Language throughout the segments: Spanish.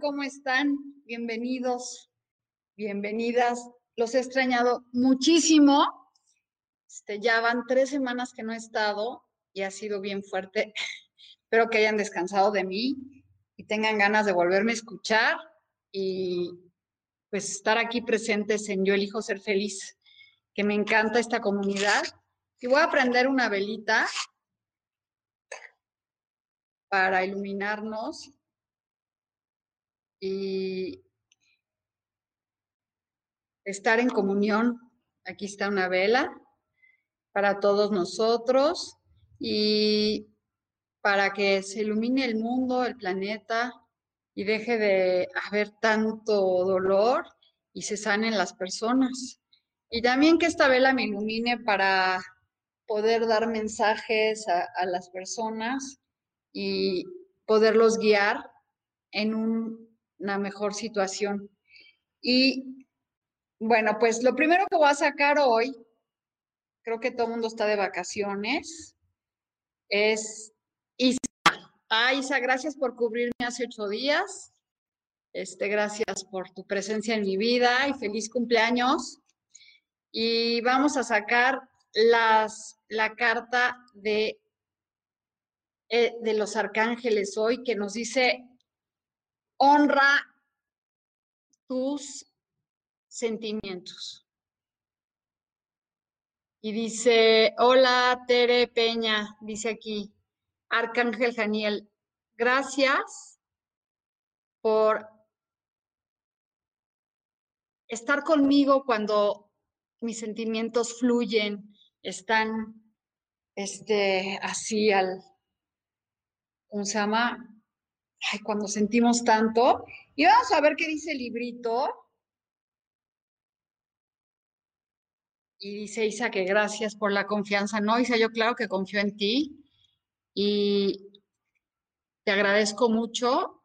¿Cómo están? Bienvenidos, bienvenidas. Los he extrañado muchísimo. Este, ya van tres semanas que no he estado y ha sido bien fuerte. Espero que hayan descansado de mí y tengan ganas de volverme a escuchar y pues estar aquí presentes en Yo elijo ser feliz, que me encanta esta comunidad. Y voy a prender una velita para iluminarnos estar en comunión. Aquí está una vela para todos nosotros y para que se ilumine el mundo, el planeta y deje de haber tanto dolor y se sanen las personas. Y también que esta vela me ilumine para poder dar mensajes a, a las personas y poderlos guiar en un una mejor situación. Y bueno, pues lo primero que voy a sacar hoy, creo que todo el mundo está de vacaciones, es Isa. Ah, Isa, gracias por cubrirme hace ocho días. Este, gracias por tu presencia en mi vida y feliz cumpleaños. Y vamos a sacar las, la carta de, eh, de los arcángeles hoy que nos dice honra tus sentimientos. Y dice, hola Tere Peña, dice aquí, Arcángel Janiel, gracias por estar conmigo cuando mis sentimientos fluyen, están este, así al, ¿cómo se llama? Ay, cuando sentimos tanto. Y vamos a ver qué dice el librito. Y dice Isa que gracias por la confianza. No, Isa, yo claro que confío en ti y te agradezco mucho.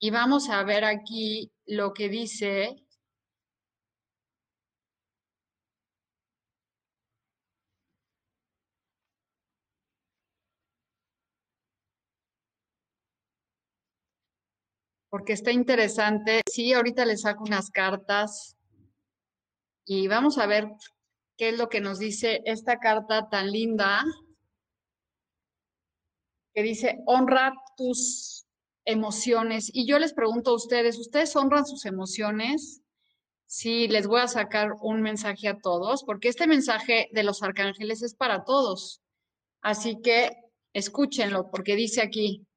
Y vamos a ver aquí lo que dice porque está interesante. Sí, ahorita le saco unas cartas y vamos a ver qué es lo que nos dice esta carta tan linda que dice, honra tus emociones. Y yo les pregunto a ustedes, ¿ustedes honran sus emociones? Sí, les voy a sacar un mensaje a todos, porque este mensaje de los arcángeles es para todos. Así que escúchenlo porque dice aquí,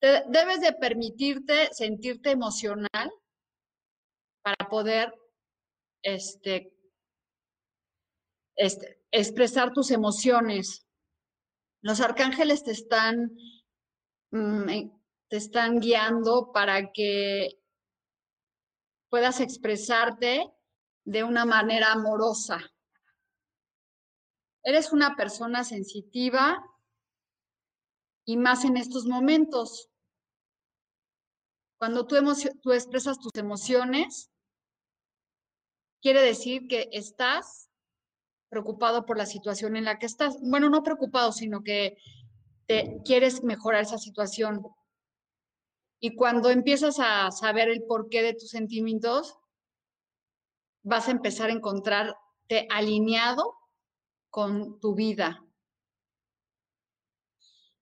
debes de permitirte sentirte emocional para poder este, este, expresar tus emociones. Los arcángeles te están, mm, eh, te están guiando para que puedas expresarte de una manera amorosa. Eres una persona sensitiva y más en estos momentos. Cuando tú, expresas tus emociones, quiere decir que estás preocupado por la situación en la que estás. Bueno, no preocupado, sino que te quieres mejorar esa situación. Y cuando empiezas a saber el porqué de tus sentimientos, vas a empezar a encontrarte alineado con tu vida.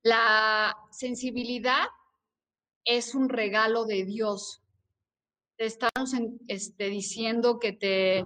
La sensibilidad es un regalo de Dios. Te estamos este, diciendo que te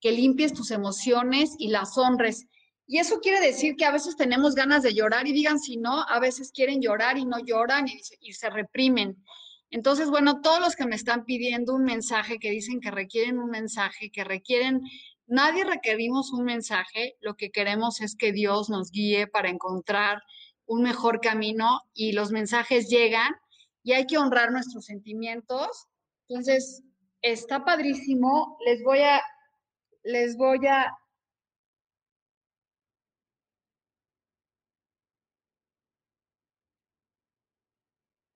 que limpies tus emociones y las honres. Y eso quiere decir que a veces tenemos ganas de llorar y digan si no, a veces quieren llorar y no lloran y, y se reprimen. Entonces, bueno, todos los que me están pidiendo un mensaje, que dicen que requieren un mensaje, que requieren, nadie requerimos un mensaje, lo que queremos es que Dios nos guíe para encontrar un mejor camino y los mensajes llegan y hay que honrar nuestros sentimientos. Entonces, está padrísimo. Les voy a, les voy a...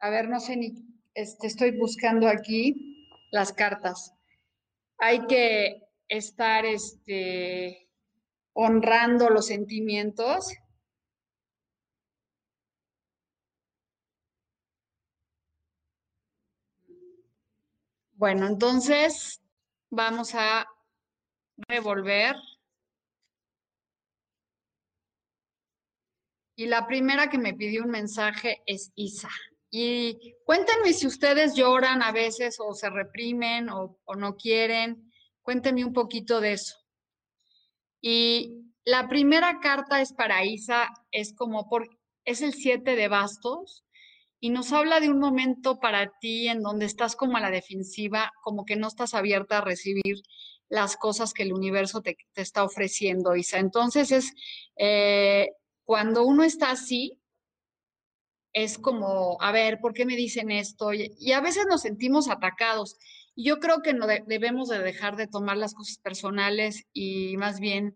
A ver, no sé ni, este, estoy buscando aquí las cartas. Hay que estar este, honrando los sentimientos Bueno, entonces vamos a revolver. Y la primera que me pidió un mensaje es Isa. Y cuéntenme si ustedes lloran a veces o se reprimen o, no quieren. Cuéntenme un poquito de eso. Y la primera carta es para Isa, es como por, es el siete de bastos y nos habla de un momento para ti en donde estás como a la defensiva, como que no estás abierta a recibir las cosas que el universo te, está ofreciendo, Isa. Entonces es eh, cuando uno está así, es como, a ver, ¿por qué me dicen esto? Y, a veces nos sentimos atacados. yo creo que no debemos de dejar de tomar las cosas personales y más bien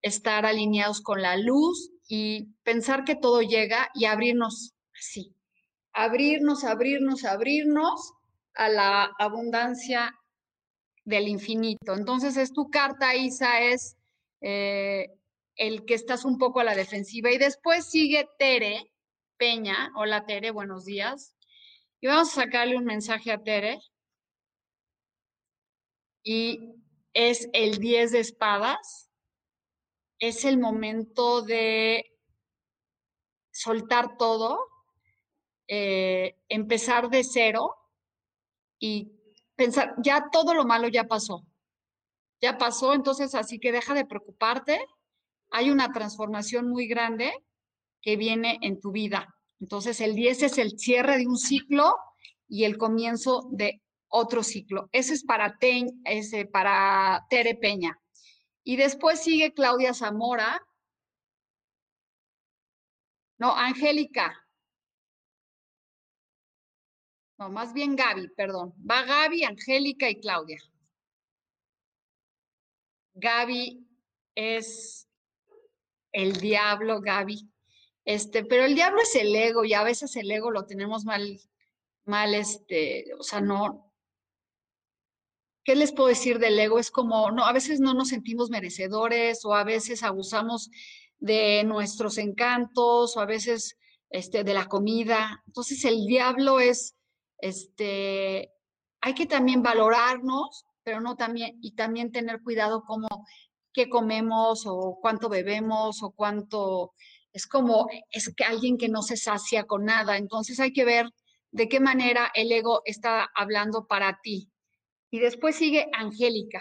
estar alineados con la luz y pensar que todo llega y abrirnos así, abrirnos, abrirnos, abrirnos a la abundancia del infinito. Entonces, es tu carta, Isa, es eh, el que estás un poco a la defensiva. Y después sigue Tere Peña. Hola, Tere, buenos días. Y vamos a sacarle un mensaje a Tere. Y es el 10 de espadas. Es el momento de soltar todo, eh, empezar de cero y pensar, ya todo lo malo ya pasó, ya pasó, entonces así que deja de preocuparte, hay una transformación muy grande que viene en tu vida. Entonces el 10 es el cierre de un ciclo y el comienzo de otro ciclo. Ese es para, ese para Tere Peña. Y después sigue Claudia Zamora. No, Angélica. No, más bien Gaby, perdón. Va Gaby, Angélica y Claudia. Gaby es el diablo, Gaby. Este, pero el diablo es el ego y a veces el ego lo tenemos mal, mal, este, o sea, no. ¿Qué les puedo decir del ego? Es como, no, a veces no nos sentimos merecedores o a veces abusamos de nuestros encantos o a veces este, de la comida. Entonces el diablo es este, hay que también valorarnos, pero no también, y también tener cuidado como qué comemos o cuánto bebemos o cuánto, es como, es que alguien que no se sacia con nada, entonces hay que ver de qué manera el ego está hablando para ti. Y después sigue Angélica.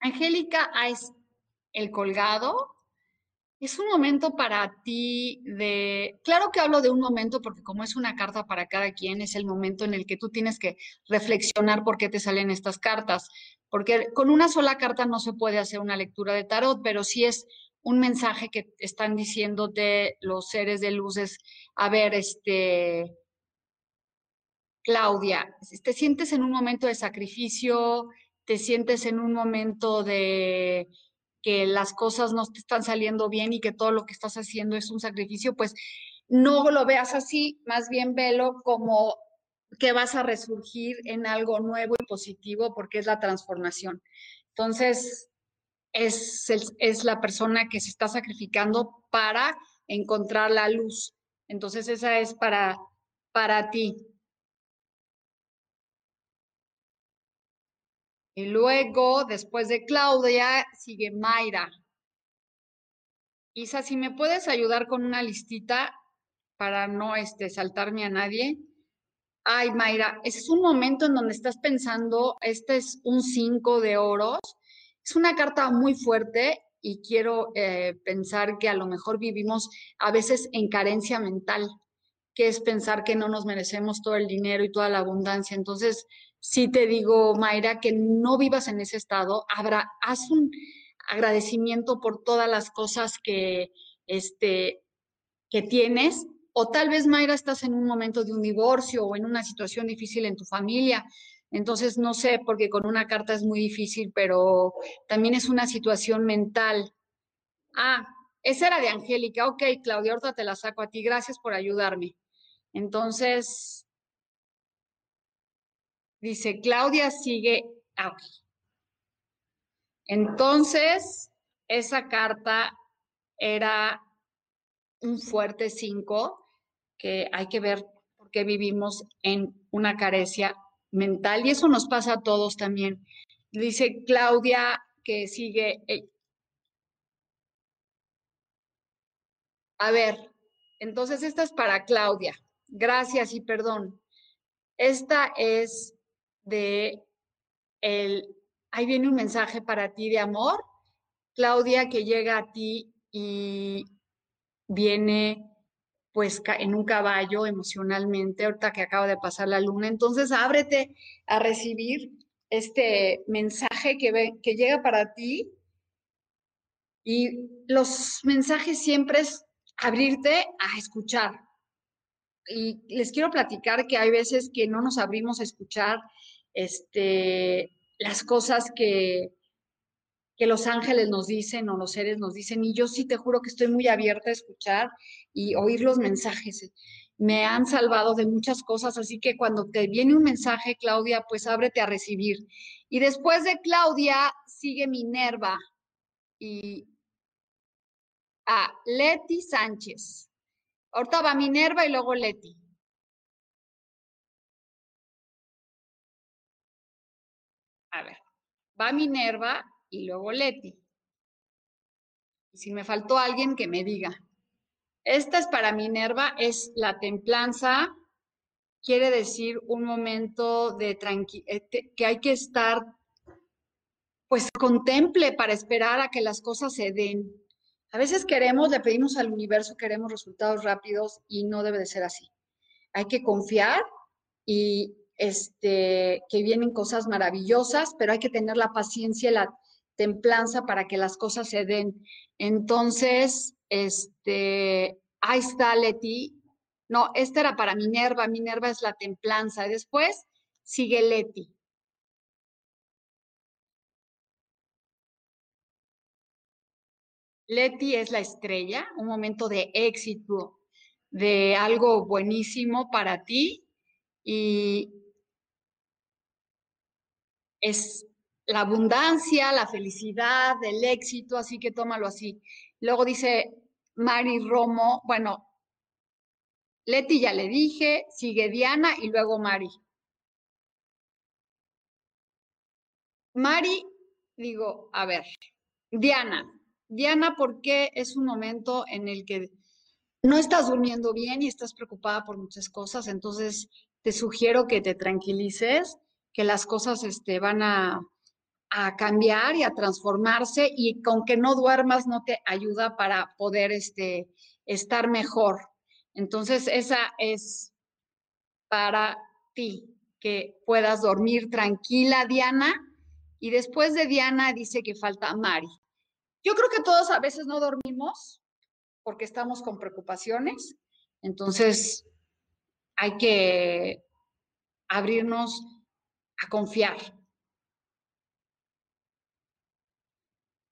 Angélica es el colgado. Es un momento para ti de, claro que hablo de un momento porque como es una carta para cada quien, es el momento en el que tú tienes que reflexionar por qué te salen estas cartas, porque con una sola carta no se puede hacer una lectura de tarot, pero sí es un mensaje que están diciéndote los seres de luces, a ver, este, Claudia, te sientes en un momento de sacrificio, te sientes en un momento de que las cosas no te están saliendo bien y que todo lo que estás haciendo es un sacrificio, pues no lo veas así, más bien velo como que vas a resurgir en algo nuevo y positivo porque es la transformación. Entonces, es, es la persona que se está sacrificando para encontrar la luz. Entonces, esa es para, para ti. Y luego, después de Claudia, sigue Mayra. Isa, si me puedes ayudar con una listita para no este, saltarme a nadie. Ay, Mayra, es un momento en donde estás pensando, este es un 5 de oros, es una carta muy fuerte y quiero eh, pensar que a lo mejor vivimos a veces en carencia mental, que es pensar que no nos merecemos todo el dinero y toda la abundancia. Entonces, sí te digo, Mayra, que no vivas en ese estado, habrá, haz un agradecimiento por todas las cosas que, este, que tienes, o tal vez, Mayra, estás en un momento de un divorcio o en una situación difícil en tu familia. Entonces, no sé, porque con una carta es muy difícil, pero también es una situación mental. Ah, esa era de Angélica. Ok, Claudia, ahorita te la saco a ti. Gracias por ayudarme. Entonces, Dice, Claudia sigue. Entonces, esa carta era un fuerte 5 que hay que ver por qué vivimos en una carecia mental y eso nos pasa a todos también. Dice Claudia que sigue. Eh, a ver, entonces esta es para Claudia. Gracias y perdón. Esta es de el, ahí viene un mensaje para ti de amor, Claudia, que llega a ti y viene pues en un caballo emocionalmente, ahorita que acaba de pasar la luna. Entonces, ábrete a recibir este mensaje que, ve, que llega para ti. Y los mensajes siempre es abrirte a escuchar. Y les quiero platicar que hay veces que no nos abrimos a escuchar este, las cosas que, que los ángeles nos dicen o los seres nos dicen. Y yo sí te juro que estoy muy abierta a escuchar y oír los mensajes. Me han salvado de muchas cosas, así que cuando te viene un mensaje, Claudia, pues ábrete a recibir. Y después de Claudia sigue Minerva y a Leti Sánchez. Ahorita va Minerva y luego Leti. A ver, va Minerva y luego Leti. Si me faltó alguien que me diga. Esta es para Minerva, es la templanza, quiere decir un momento de tranquilidad, eh, que hay que estar, pues contemple para esperar a que las cosas se den. A veces queremos, le pedimos al universo, queremos resultados rápidos y no debe de ser así. Hay que confiar y este, que vienen cosas maravillosas, pero hay que tener la paciencia y la templanza para que las cosas se den. Entonces, este, ahí está Leti. No, esta era para Minerva. Minerva es la templanza. después sigue Leti. Leti es la estrella, un momento de éxito, de algo buenísimo para ti y es la abundancia, la felicidad, el éxito, así que tómalo así. Luego dice Mari Romo, bueno, Leti ya le dije, sigue Diana y luego Mari. Mari, digo, a ver, Diana, Diana, ¿por qué es un momento en el que no estás durmiendo bien y estás preocupada por muchas cosas? Entonces, te sugiero que te tranquilices que las cosas este, van a, a cambiar y a transformarse y con que no duermas no te ayuda para poder este, estar mejor. Entonces, esa es para ti, que puedas dormir tranquila, Diana. Y después de Diana dice que falta Mari. Yo creo que todos a veces no dormimos porque estamos con preocupaciones. Entonces, hay que abrirnos a confiar.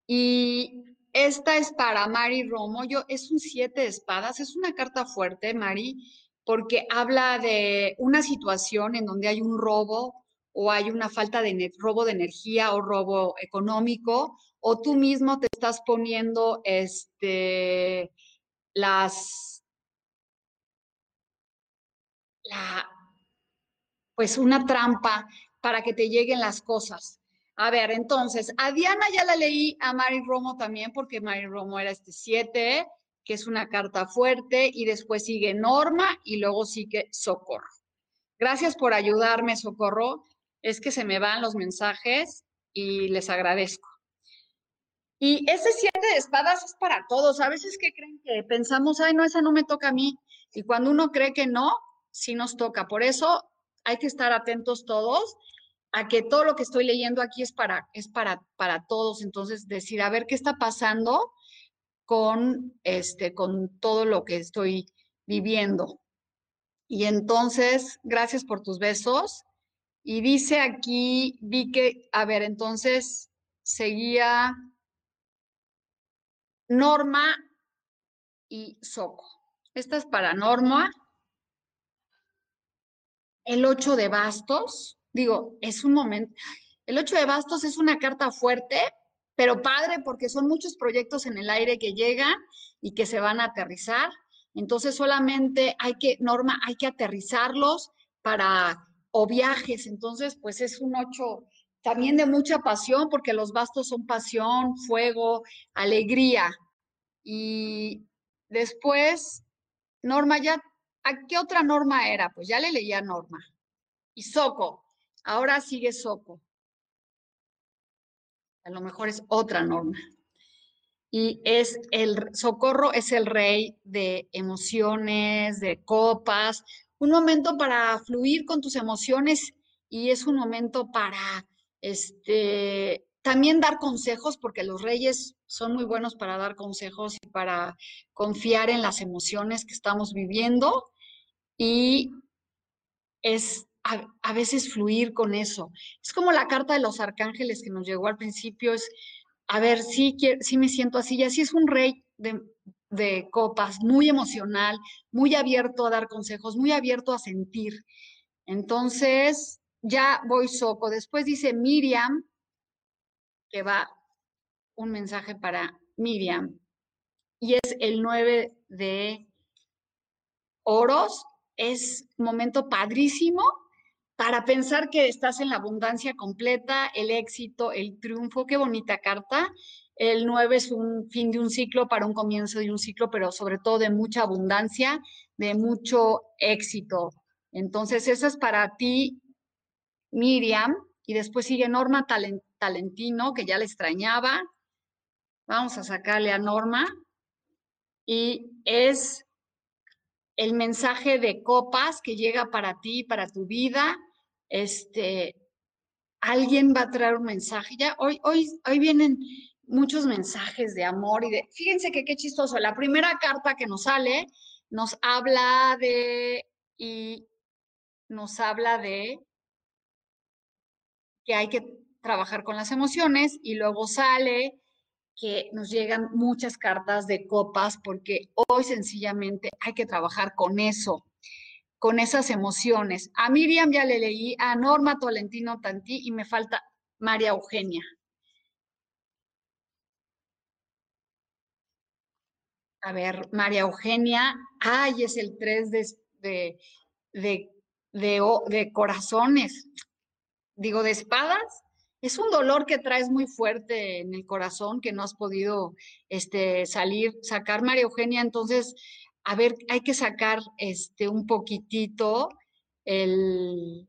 Y esta es para Mari Romo. Yo, es un siete de espadas, es una carta fuerte, Mari, porque habla de una situación en donde hay un robo o hay una falta de robo de energía o robo económico, o tú mismo te estás poniendo este, las, la, pues una trampa para que te lleguen las cosas. A ver, entonces, a Diana ya la leí, a Mari Romo también, porque Mari Romo era este 7, que es una carta fuerte, y después sigue Norma y luego sigue Socorro. Gracias por ayudarme, Socorro. Es que se me van los mensajes y les agradezco. Y ese siete de espadas es para todos. A veces que creen que pensamos, ay, no, esa no me toca a mí. Y cuando uno cree que no, sí nos toca. Por eso hay que estar atentos todos a que todo lo que estoy leyendo aquí es para, es para, para todos. Entonces, decir, a ver qué está pasando con, este, con todo lo que estoy viviendo. Y entonces, gracias por tus besos. Y dice aquí, vi que, a ver, entonces seguía Norma y Soco. Esta es para Norma. El 8 de bastos digo, es un momento. El 8 de bastos es una carta fuerte, pero padre porque son muchos proyectos en el aire que llegan y que se van a aterrizar. Entonces solamente hay que, Norma, hay que aterrizarlos para, o viajes. Entonces, pues es un 8 también de mucha pasión, porque los bastos son pasión, fuego, alegría. Y después, Norma, ya, ¿a qué otra norma era? Pues ya le leía Norma. Y Soco, Ahora sigue Soco. A lo mejor es otra norma. Y es el socorro es el rey de emociones, de copas, un momento para fluir con tus emociones y es un momento para este también dar consejos porque los reyes son muy buenos para dar consejos y para confiar en las emociones que estamos viviendo y es a, veces fluir con eso. Es como la carta de los arcángeles que nos llegó al principio, es, a ver, sí, sí me siento así, y así es un rey de, de copas, muy emocional, muy abierto a dar consejos, muy abierto a sentir. Entonces, ya voy soco. Después dice Miriam, que va un mensaje para Miriam, y es el 9 de oros. Es momento padrísimo para pensar que estás en la abundancia completa, el éxito, el triunfo. Qué bonita carta. El 9 es un fin de un ciclo para un comienzo de un ciclo, pero sobre todo de mucha abundancia, de mucho éxito. Entonces, eso es para ti, Miriam. Y después sigue Norma Talentino, que ya le extrañaba. Vamos a sacarle a Norma. Y es el mensaje de copas que llega para ti, para tu vida, este, alguien va a traer un mensaje. Ya hoy, hoy, hoy vienen muchos mensajes de amor y de, fíjense que qué chistoso, la primera carta que nos sale nos habla de, y nos habla de que hay que trabajar con las emociones y luego sale que nos llegan muchas cartas de copas porque hoy sencillamente hay que trabajar con eso con esas emociones. A Miriam ya le leí, a Norma Tolentino Tantí y me falta María Eugenia. A ver, María Eugenia, ay, es el 3 de, de, de, corazones, digo, de espadas. Es un dolor que traes muy fuerte en el corazón que no has podido este, salir, sacar María Eugenia. Entonces, a ver, hay que sacar este, un poquitito el,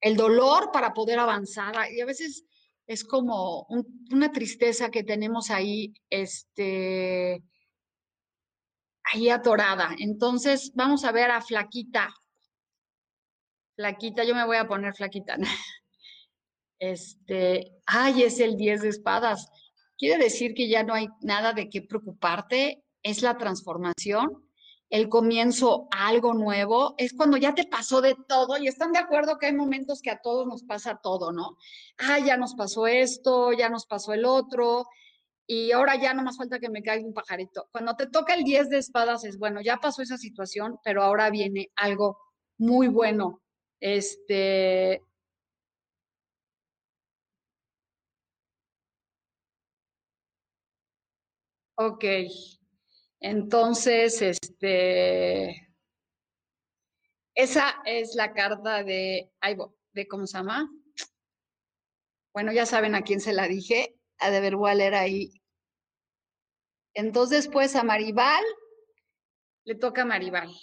el dolor para poder avanzar. Y a veces es como una tristeza que tenemos ahí, este, ahí atorada. Entonces, vamos a ver a Flaquita. Flaquita, yo me voy a poner Flaquita. Este, ay, es el 10 de espadas. Quiere decir que ya no hay nada de qué preocuparte, es la transformación, el comienzo a algo nuevo, es cuando ya te pasó de todo y están de acuerdo que hay momentos que a todos nos pasa todo, ¿no? Ah, ya nos pasó esto, ya nos pasó el otro, y ahora ya no más falta que me caiga un pajarito. Cuando te toca el 10 de espadas es, bueno, ya pasó esa situación, pero ahora viene algo muy bueno. Este, Ok, entonces, este, esa es la carta de, de ¿cómo se llama? Bueno, ya saben a quién se la dije, a de ver, ahí. Entonces, pues a Maribal, le toca a Maribal.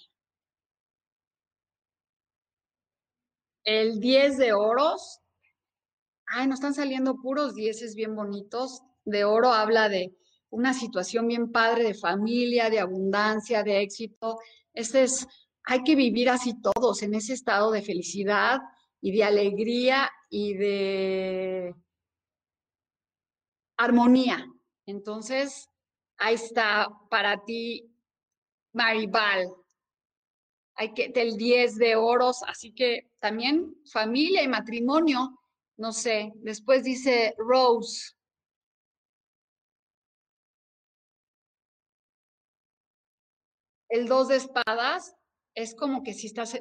El 10 de oros. Ay, nos están saliendo puros dieces bien bonitos. De oro habla de una situación bien padre de familia, de abundancia, de éxito. Este es, hay que vivir así todos, en ese estado de felicidad y de alegría y de armonía. Entonces, ahí está para ti, Maribal. Hay que, del 10 de oros, así que también familia y matrimonio, no sé. Después dice Rose, El dos de espadas es como que si estás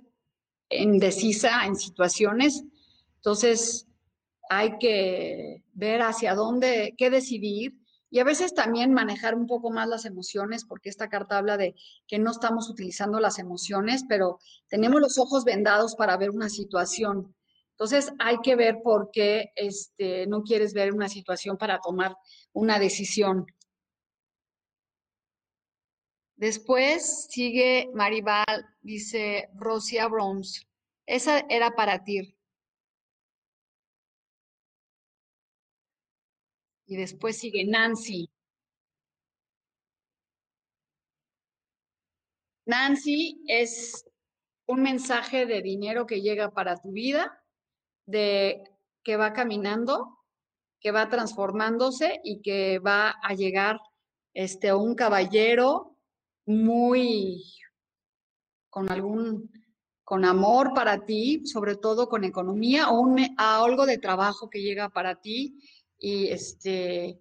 indecisa en situaciones, entonces hay que ver hacia dónde, qué decidir y a veces también manejar un poco más las emociones, porque esta carta habla de que no estamos utilizando las emociones, pero tenemos los ojos vendados para ver una situación. Entonces hay que ver por qué este, no quieres ver una situación para tomar una decisión. Después sigue Maribal, dice Rosia Browns. Esa era para ti. Y después sigue Nancy. Nancy es un mensaje de dinero que llega para tu vida, de que va caminando, que va transformándose y que va a llegar este un caballero muy con algún con amor para ti, sobre todo con economía o a algo de trabajo que llega para ti y este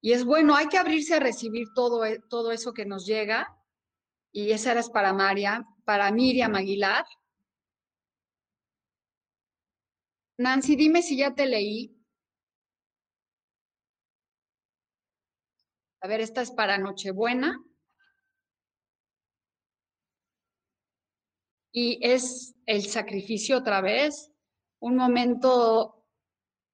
y es bueno, hay que abrirse a recibir todo, e, todo eso que nos llega y esa era para María, para Miriam Aguilar. Nancy, dime si ya te leí. A ver, esta es para Nochebuena. Y es el sacrificio otra vez, un momento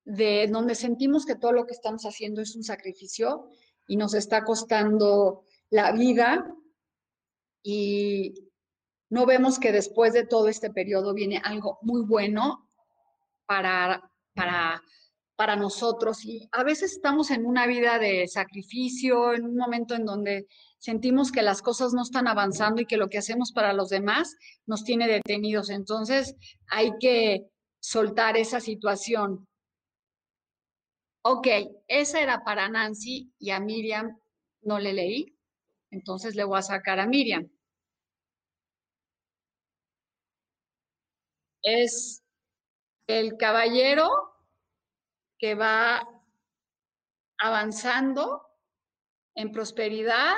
de donde sentimos que todo lo que estamos haciendo es un sacrificio y nos está costando la vida y no vemos que después de todo este periodo viene algo muy bueno para, para, para nosotros. Y a veces estamos en una vida de sacrificio, en un momento en donde sentimos que las cosas no están avanzando y que lo que hacemos para los demás nos tiene detenidos. Entonces hay que soltar esa situación. Ok, esa era para Nancy y a Miriam no le leí, entonces le voy a sacar a Miriam. Es el caballero que va avanzando en prosperidad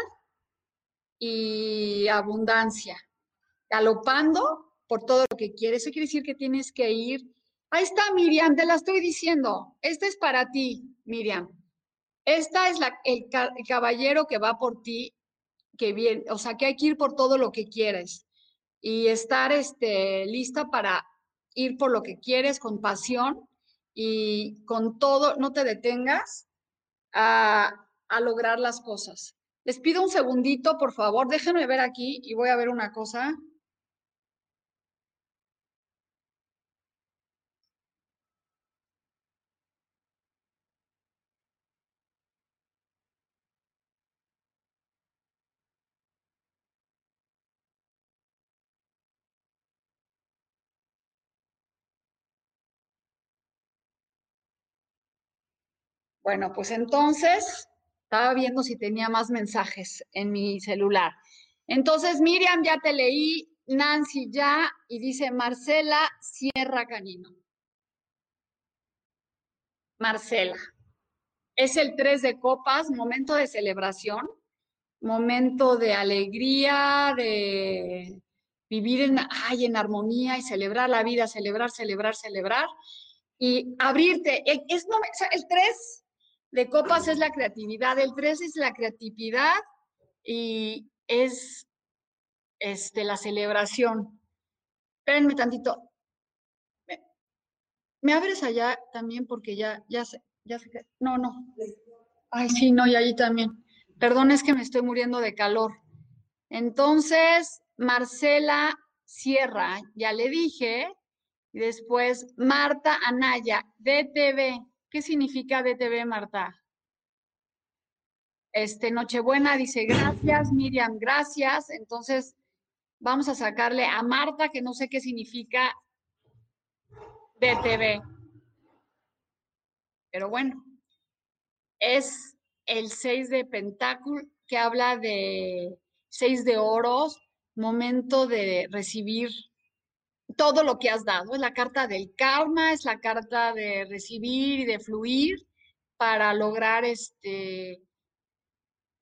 y abundancia, galopando por todo lo que quieres. Eso quiere decir que tienes que ir. Ahí está, Miriam, te la estoy diciendo. Este es para ti, Miriam. Esta es la, el, caballero que va por ti, que viene, o sea, que hay que ir por todo lo que quieres y estar este, lista para ir por lo que quieres con pasión y con todo, no te detengas a, a lograr las cosas. Les pido un segundito, por favor, déjenme ver aquí y voy a ver una cosa. Bueno, pues entonces estaba viendo si tenía más mensajes en mi celular. Entonces, Miriam, ya te leí, Nancy ya, y dice Marcela Sierra Canino. Marcela. Es el tres de copas, momento de celebración, momento de alegría, de vivir en, ay, en armonía y celebrar la vida, celebrar, celebrar, celebrar y abrirte. Es, el tres de copas es la creatividad, el tres es la creatividad y es este, la celebración. Espérenme tantito. ¿Me, abres allá también? Porque ya, ya sé, ya que. No, no. Ay, sí, no, y allí también. Perdón, es que me estoy muriendo de calor. Entonces, Marcela Sierra, ya le dije. Y después, Marta Anaya, DTV. ¿Qué significa DTV, Marta? Este, Nochebuena dice gracias, Miriam, gracias. Entonces, vamos a sacarle a Marta, que no sé qué significa DTV. Pero bueno, es el 6 de pentáculo que habla de 6 de oros, momento de recibir todo lo que has dado. Es la carta del karma, es la carta de recibir y de fluir para lograr este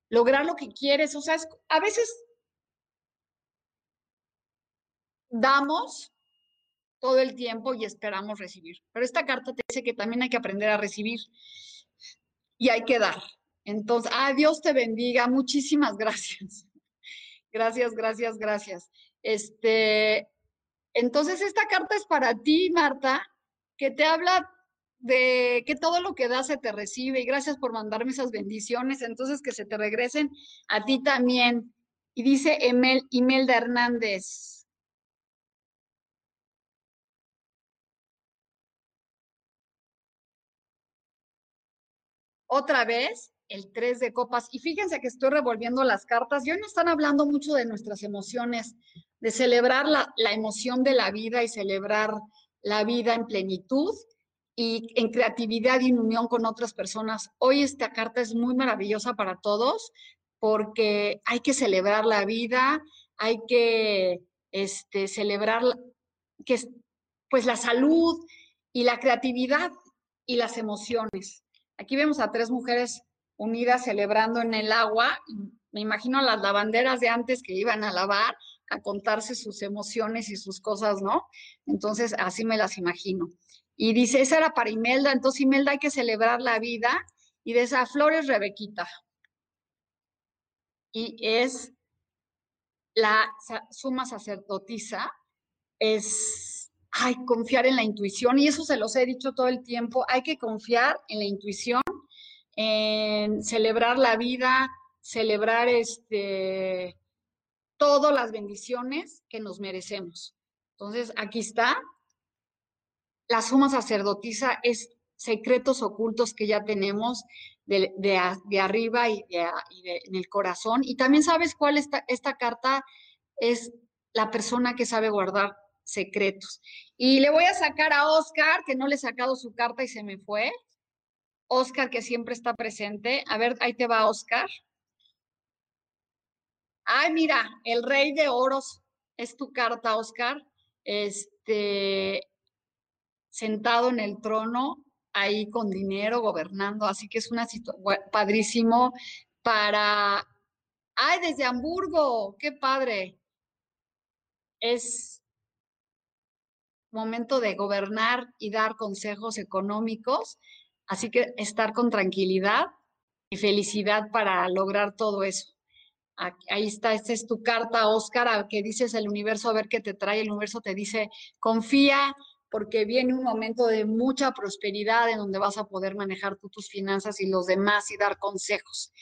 lograr lo que quieres. O sea, a veces damos todo el tiempo y esperamos recibir. Pero esta carta te dice que también hay que aprender a recibir y hay que dar. Entonces, ah, Dios te bendiga. Muchísimas gracias. Gracias, gracias, gracias. Este, entonces, esta carta es para ti, Marta, que te habla de que todo lo que das se te recibe y gracias por mandarme esas bendiciones, entonces que se te regresen a ti también. Y dice Emel, Imelda Hernández, otra vez el tres de copas. Y fíjense que estoy revolviendo las cartas y hoy nos están hablando mucho de nuestras emociones, de celebrar la, la emoción de la vida y celebrar la vida en plenitud y en creatividad y en unión con otras personas. Hoy esta carta es muy maravillosa para todos porque hay que celebrar la vida, hay que este, celebrar que, pues la salud y la creatividad y las emociones. Aquí vemos a tres mujeres unidas celebrando en el agua. Me imagino las lavanderas de antes que iban a lavar, a contarse sus emociones y sus cosas, ¿no? Entonces, así me las imagino. Y dice, esa era para Imelda, entonces Imelda hay que celebrar la vida. Y de esa flor es Rebequita. Y es la suma sacerdotisa, es hay confiar en la intuición y eso se los he dicho todo el tiempo, hay que confiar en la intuición, en celebrar la vida, celebrar este todas las bendiciones que nos merecemos. Entonces, aquí está. La suma sacerdotisa es secretos ocultos que ya tenemos de, de, arriba y, en el corazón. Y también sabes cuál esta, esta carta es la persona que sabe guardar secretos. Y le voy a sacar a Oscar, que no le he sacado su carta y se me fue. Oscar, que siempre está presente. A ver, ahí te va Oscar. Ay, mira, el rey de oros es tu carta, Oscar. Este, sentado en el trono, ahí con dinero, gobernando. Así que es una situación padrísimo para... Ay, desde Hamburgo, qué padre. Es momento de gobernar y dar consejos económicos, así que estar con tranquilidad y felicidad para lograr todo eso. Ahí está, esta es tu carta, Óscar, que dices el universo, a ver qué te trae. El universo te dice, confía, porque viene un momento de mucha prosperidad en donde vas a poder manejar tú tus finanzas y los demás y dar consejos.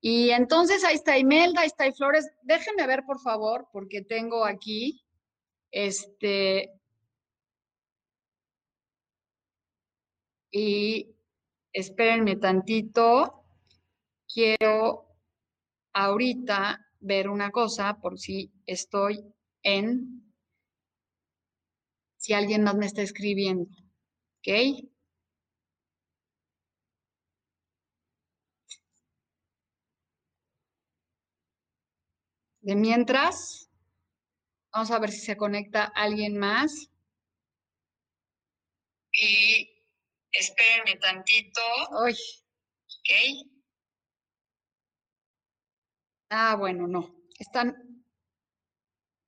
Y entonces ahí está Imelda, ahí está Flores. Déjenme ver, por favor, porque tengo aquí, este, y espérenme tantito, quiero ahorita ver una cosa por si estoy en, si alguien más me está escribiendo. ¿Ok? De mientras, vamos a ver si se conecta alguien más. Y espérenme tantito. Uy. ¿Ok? Ah, bueno, no. Están.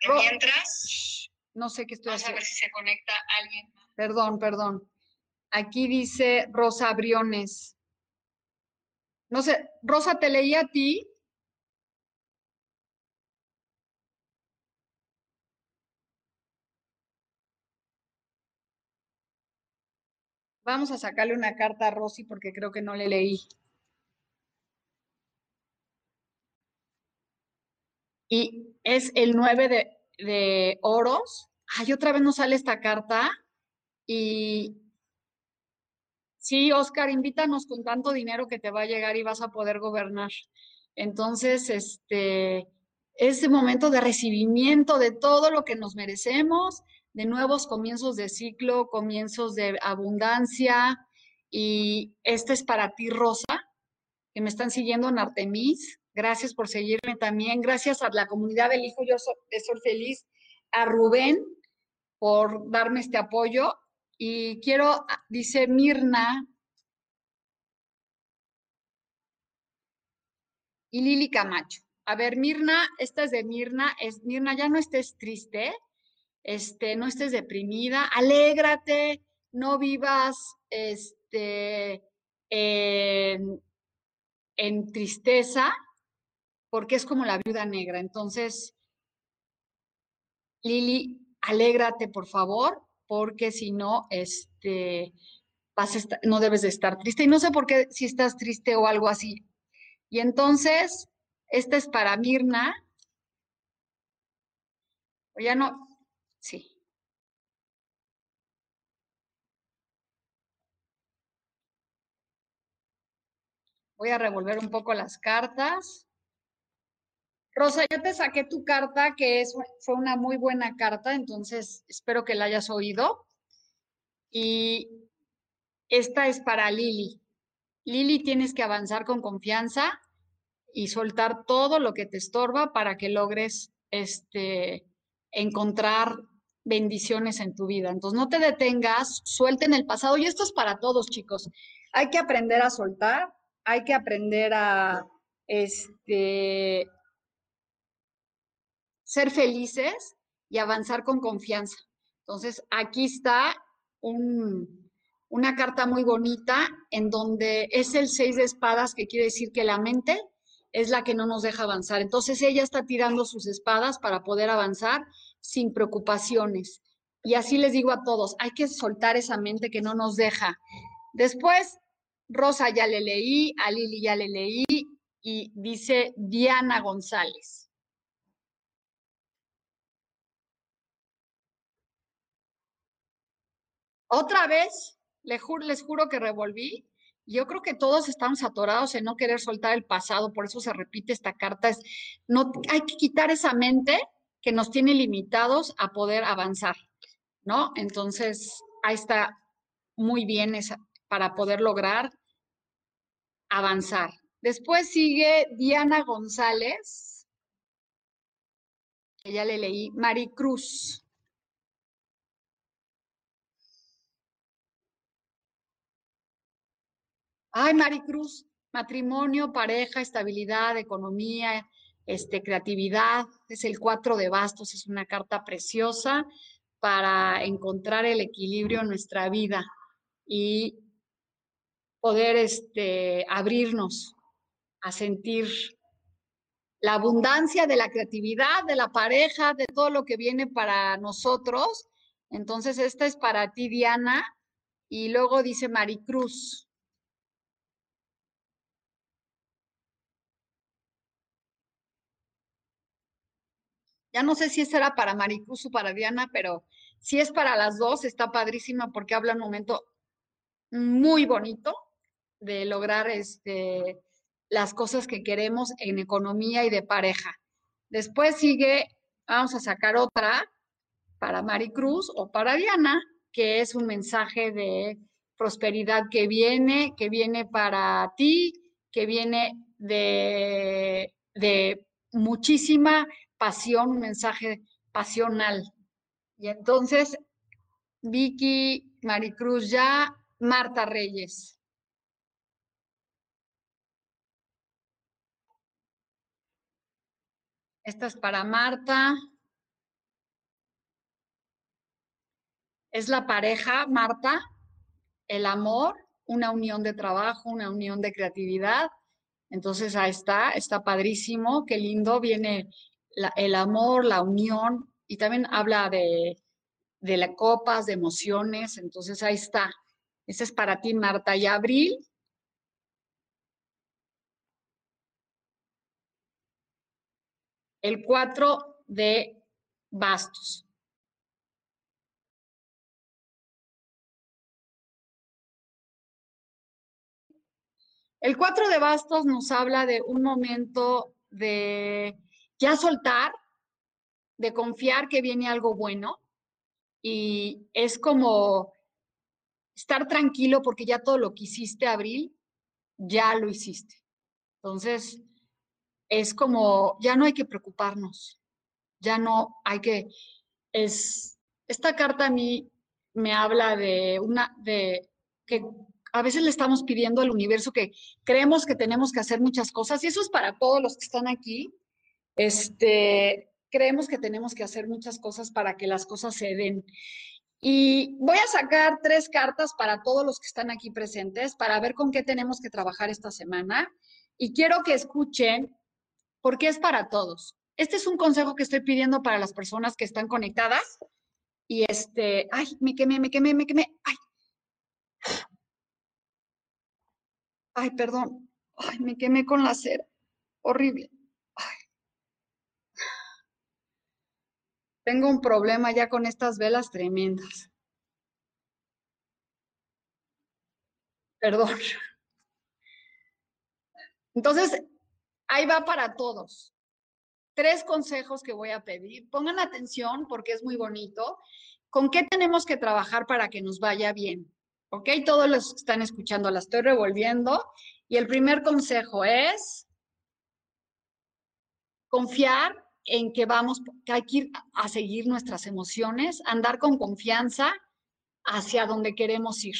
Mientras. No sé qué estoy haciendo. Vamos a ver si se conecta alguien más. Perdón, perdón. Aquí dice Rosa Briones. No sé, Rosa, te leí a ti. Vamos a sacarle una carta a Rosy porque creo que no le leí. Y es el 9 de, de oros. Ay, otra vez nos sale esta carta. Y sí, Oscar, invítanos con tanto dinero que te va a llegar y vas a poder gobernar. Entonces, este, es el momento de recibimiento de todo lo que nos merecemos, de nuevos comienzos de ciclo, comienzos de abundancia. Y este es para ti, Rosa, que me están siguiendo en Artemis. Gracias por seguirme también. Gracias a la comunidad del Hijo Yo Soy, Feliz, a Rubén por darme este apoyo. Y quiero, dice Mirna y Lili Camacho. A ver, Mirna, esta es de Mirna. Es, Mirna, ya no estés triste, este, no estés deprimida, alégrate, no vivas este, en tristeza, porque es como la viuda negra. Entonces, Lili, alégrate, por favor, porque si no, este, vas no debes de estar triste. Y no sé por qué si estás triste o algo así. Y entonces, esta es para Mirna. O ya no, sí. Voy a revolver un poco las cartas. Rosa, yo te saqué tu carta, que es, fue una muy buena carta, entonces espero que la hayas oído. Y esta es para Lili. Lili, tienes que avanzar con confianza y soltar todo lo que te estorba para que logres este, encontrar bendiciones en tu vida. Entonces, no te detengas, suelten el pasado. Y esto es para todos, chicos. Hay que aprender a soltar, hay que aprender a, este, ser felices y avanzar con confianza. Entonces, aquí está una carta muy bonita en donde es el seis de espadas, que quiere decir que la mente es la que no nos deja avanzar. Entonces, ella está tirando sus espadas para poder avanzar sin preocupaciones. Y así les digo a todos, hay que soltar esa mente que no nos deja. Después, Rosa ya le leí, a Lili ya le leí y dice Diana González. Otra vez, les juro, que revolví. Yo creo que todos estamos atorados en no querer soltar el pasado, por eso se repite esta carta. Es, no, hay que quitar esa mente que nos tiene limitados a poder avanzar, ¿no? Entonces, ahí está muy bien esa, para poder lograr avanzar. Después sigue Diana González, que ya le leí, Maricruz. Ay, Maricruz, matrimonio, pareja, estabilidad, economía, este, creatividad. Es el cuatro de bastos, es una carta preciosa para encontrar el equilibrio en nuestra vida y poder este, abrirnos a sentir la abundancia de la creatividad, de la pareja, de todo lo que viene para nosotros. Entonces, esta es para ti, Diana. Y luego dice Maricruz, Ya no sé si esa era para Maricruz o para Diana, pero si es para las dos, está padrísima porque habla un momento muy bonito de lograr este, las cosas que queremos en economía y de pareja. Después sigue, vamos a sacar otra para Maricruz o para Diana, que es un mensaje de prosperidad que viene, que viene para ti, que viene de, de muchísima pasión, un mensaje pasional. Y entonces, Vicky, Maricruz ya, Marta Reyes. Esta es para Marta. Es la pareja, Marta, el amor, una unión de trabajo, una unión de creatividad. Entonces ahí está, está padrísimo, qué lindo, viene el amor, la unión, y también habla de, de las copas, de emociones, entonces ahí está. Ese es para ti, Marta. Y Abril, el 4 de bastos. El 4 de bastos nos habla de un momento de ya soltar, de confiar que viene algo bueno y es como estar tranquilo porque ya todo lo que hiciste, Abril, ya lo hiciste. Entonces, es como, ya no hay que preocuparnos, ya no hay que, es, esta carta a mí me habla de una, de que a veces le estamos pidiendo al universo que creemos que tenemos que hacer muchas cosas y eso es para todos los que están aquí. Este, creemos que tenemos que hacer muchas cosas para que las cosas se den. Y voy a sacar tres cartas para todos los que están aquí presentes para ver con qué tenemos que trabajar esta semana. Y quiero que escuchen porque es para todos. Este es un consejo que estoy pidiendo para las personas que están conectadas. Y este, ay, me quemé, me quemé, me quemé. Ay. Ay, perdón. Ay, me quemé con la cera. Horrible. Ay. Tengo un problema ya con estas velas tremendas. Perdón. Entonces, Ahí va para todos. Tres consejos que voy a pedir. Pongan atención porque es muy bonito. ¿Con qué tenemos que trabajar para que nos vaya bien? ¿Ok? Todos los que están escuchando la estoy revolviendo. Y el primer consejo es confiar en que vamos, que hay que ir a seguir nuestras emociones, andar con confianza hacia donde queremos ir.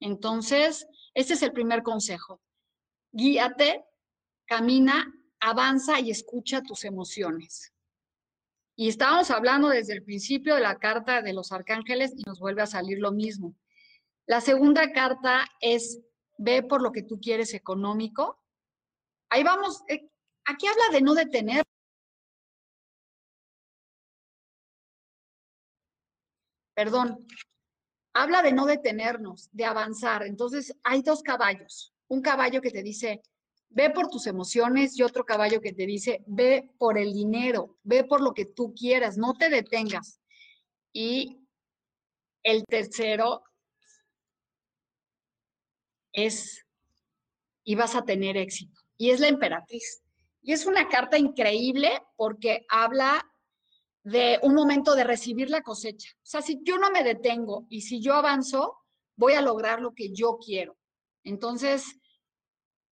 Entonces, ese es el primer consejo. Guíate camina, avanza y escucha tus emociones. Y estábamos hablando desde el principio de la carta de los arcángeles y nos vuelve a salir lo mismo. La segunda carta es ve por lo que tú quieres económico. Ahí vamos, eh, aquí habla de no detener. Perdón, habla de no detenernos, de avanzar. Entonces, hay dos caballos. Un caballo que te dice, ve por tus emociones y otro caballo que te dice, ve por el dinero, ve por lo que tú quieras, no te detengas. Y el tercero es, y vas a tener éxito. Y es la emperatriz. Y es una carta increíble porque habla de un momento de recibir la cosecha. O sea, si yo no me detengo y si yo avanzo, voy a lograr lo que yo quiero. Entonces,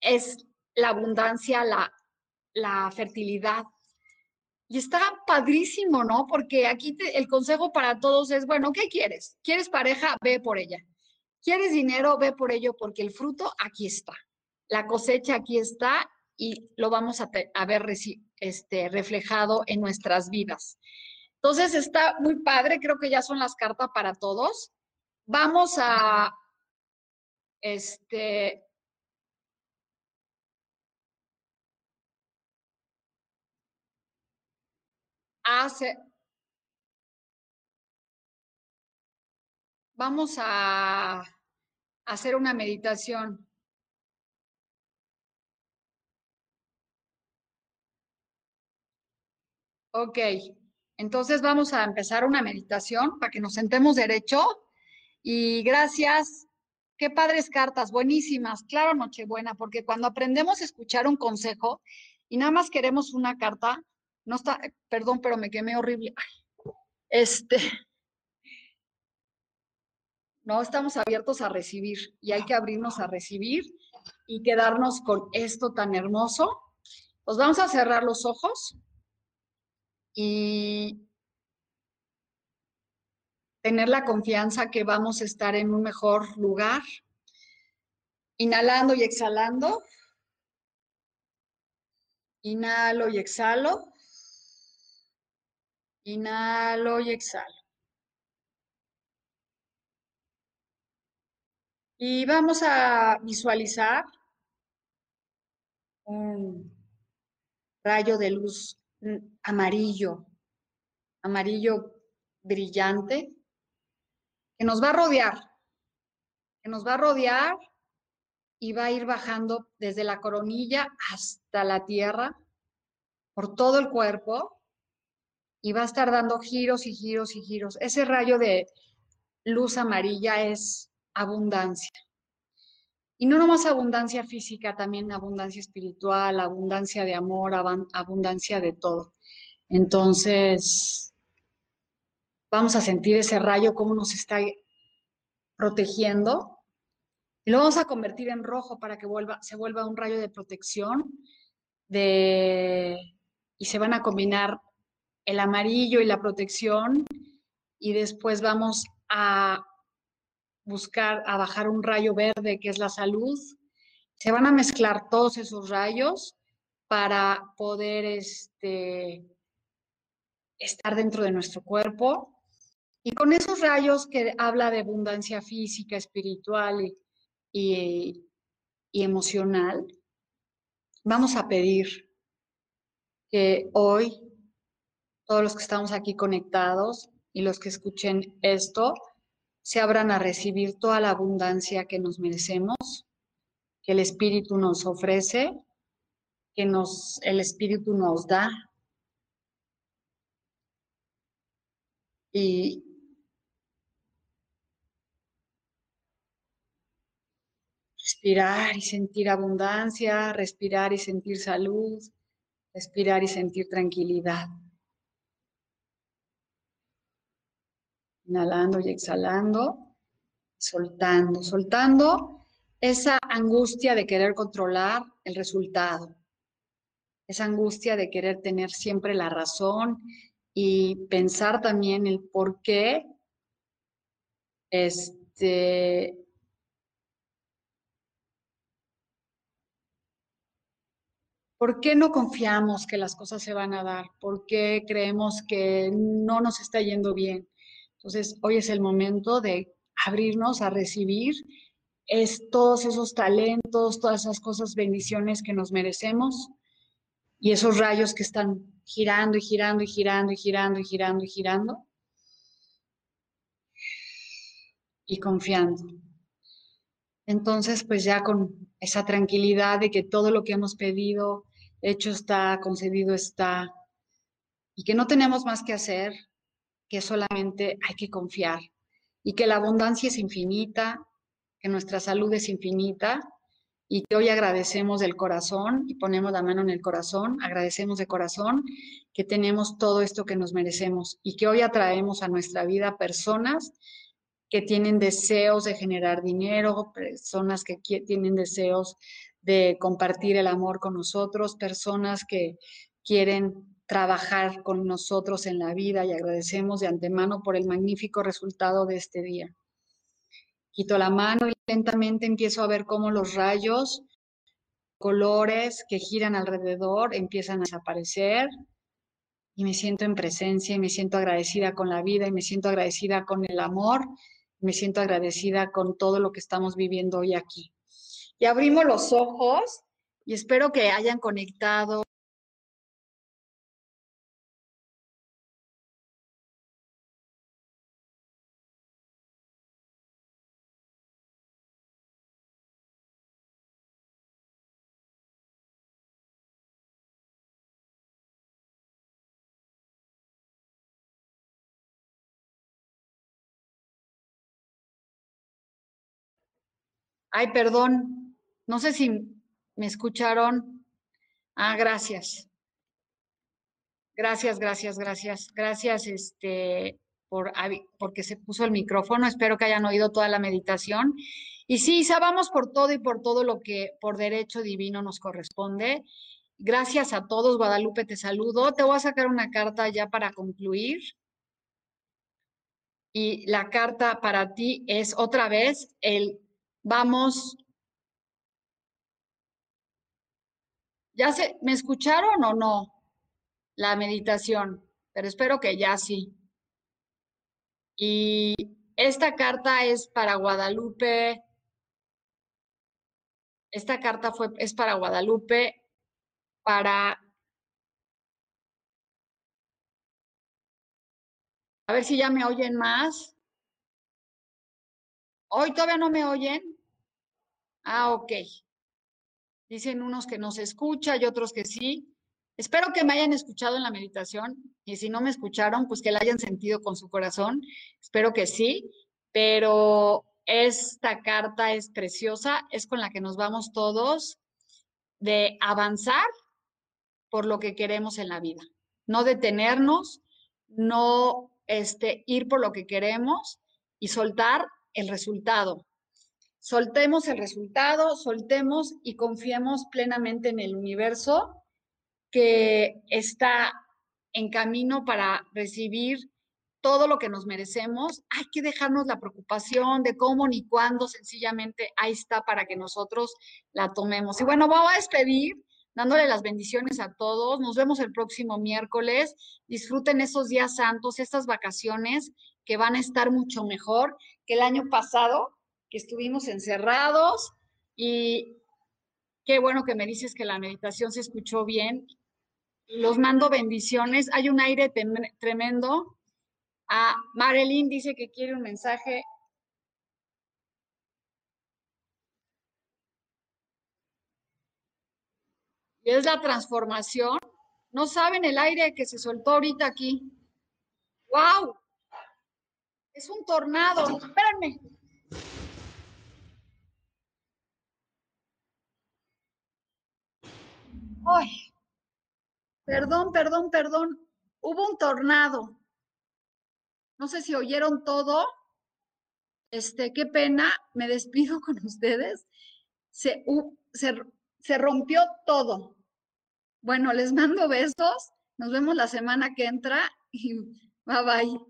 es la abundancia, la, la fertilidad. Y está padrísimo, ¿no? Porque aquí el consejo para todos es, bueno, ¿qué quieres? ¿Quieres pareja? Ve por ella. ¿Quieres dinero? Ve por ello, porque el fruto aquí está. La cosecha aquí está y lo vamos a, ver este, reflejado en nuestras vidas. Entonces está muy padre, creo que ya son las cartas para todos. Vamos a, este, Vamos a hacer una meditación. Ok, entonces vamos a empezar una meditación para que nos sentemos derecho. Y gracias. Qué padres cartas, buenísimas. Claro, Nochebuena, porque cuando aprendemos a escuchar un consejo y nada más queremos una carta, no está, perdón, pero me quemé horrible. Este, no estamos abiertos a recibir y hay que abrirnos a recibir y quedarnos con esto tan hermoso. Pues vamos a cerrar los ojos. Y tener la confianza que vamos a estar en un mejor lugar. Inhalando y exhalando. Inhalo y exhalo. Inhalo y exhalo. Y vamos a visualizar un rayo de luz amarillo, amarillo brillante, que nos va a rodear, que nos va a rodear y va a ir bajando desde la coronilla hasta la tierra, por todo el cuerpo, y va a estar dando giros y giros y giros. Ese rayo de luz amarilla es abundancia. Y no nomás abundancia física, también abundancia espiritual, abundancia de amor, abundancia de todo. Entonces, vamos a sentir ese rayo, cómo nos está protegiendo. Y lo vamos a convertir en rojo para que vuelva, se vuelva un rayo de protección. De, y se van a combinar el amarillo y la protección. Y después vamos a buscar, a bajar un rayo verde que es la salud. Se van a mezclar todos esos rayos para poder este, estar dentro de nuestro cuerpo y con esos rayos que habla de abundancia física, espiritual y, emocional, vamos a pedir que hoy todos los que estamos aquí conectados y los que escuchen esto se abran a recibir toda la abundancia que nos merecemos, que el Espíritu nos ofrece, que nos, el Espíritu nos da. Y, respirar y sentir abundancia, respirar y sentir salud, respirar y sentir tranquilidad. Inhalando y exhalando, soltando, soltando esa angustia de querer controlar el resultado, esa angustia de querer tener siempre la razón y pensar también el por qué este, ¿Por qué no confiamos que las cosas se van a dar? ¿Por qué creemos que no nos está yendo bien? Entonces, hoy es el momento de abrirnos a recibir todos esos talentos, todas esas cosas, bendiciones que nos merecemos y esos rayos que están girando y girando y girando y girando y girando y girando y confiando. Entonces, pues ya con esa tranquilidad de que todo lo que hemos pedido hecho está, concedido está, y que no tenemos más que hacer, que solamente hay que confiar, y que la abundancia es infinita, que nuestra salud es infinita, y que hoy agradecemos del corazón y ponemos la mano en el corazón, agradecemos de corazón que tenemos todo esto que nos merecemos y que hoy atraemos a nuestra vida personas que tienen deseos de generar dinero, personas que tienen deseos de compartir el amor con nosotros, personas que quieren trabajar con nosotros en la vida y agradecemos de antemano por el magnífico resultado de este día. Quito la mano y lentamente empiezo a ver cómo los rayos, colores que giran alrededor empiezan a desaparecer y me siento en presencia y me siento agradecida con la vida y me siento agradecida con el amor, me siento agradecida con todo lo que estamos viviendo hoy aquí y abrimos los ojos y espero que hayan conectado Ay, perdón, no sé si me escucharon. Ah, gracias. Gracias, gracias, gracias. Gracias este, por, porque se puso el micrófono. Espero que hayan oído toda la meditación. Y sí, sabamos por todo y por todo lo que por derecho divino nos corresponde. Gracias a todos, Guadalupe, te saludo. Te voy a sacar una carta ya para concluir. Y la carta para ti es otra vez el vamos. ¿Ya se, me escucharon o no? La meditación, pero espero que ya sí. Y esta carta es para Guadalupe. Esta carta fue, es para Guadalupe para... A ver si ya me oyen más. ¿Hoy todavía no me oyen? Ah, ok. Dicen unos que no se escucha y otros que sí. Espero que me hayan escuchado en la meditación y si no me escucharon, pues que la hayan sentido con su corazón. Espero que sí, pero esta carta es preciosa, es con la que nos vamos todos de avanzar por lo que queremos en la vida. No detenernos, no este, ir por lo que queremos y soltar el resultado. Soltemos el resultado, soltemos y confiemos plenamente en el universo que está en camino para recibir todo lo que nos merecemos. Hay que dejarnos la preocupación de cómo ni cuándo, sencillamente ahí está para que nosotros la tomemos. Y bueno, vamos a despedir dándole las bendiciones a todos. Nos vemos el próximo miércoles. Disfruten esos días santos, estas vacaciones que van a estar mucho mejor el año pasado, que estuvimos encerrados. Y qué bueno que me dices que la meditación se escuchó bien. Los mando bendiciones. Hay un aire tremendo. A Marilyn dice que quiere un mensaje y es la transformación. No saben el aire que se soltó ahorita aquí. ¡Wow! Es un tornado. Espérenme. Ay. Perdón, perdón, perdón. Hubo un tornado. No sé si oyeron todo. Este, qué pena. Me despido con ustedes. Se, se se rompió todo. Bueno, les mando besos. Nos vemos la semana que entra bye bye.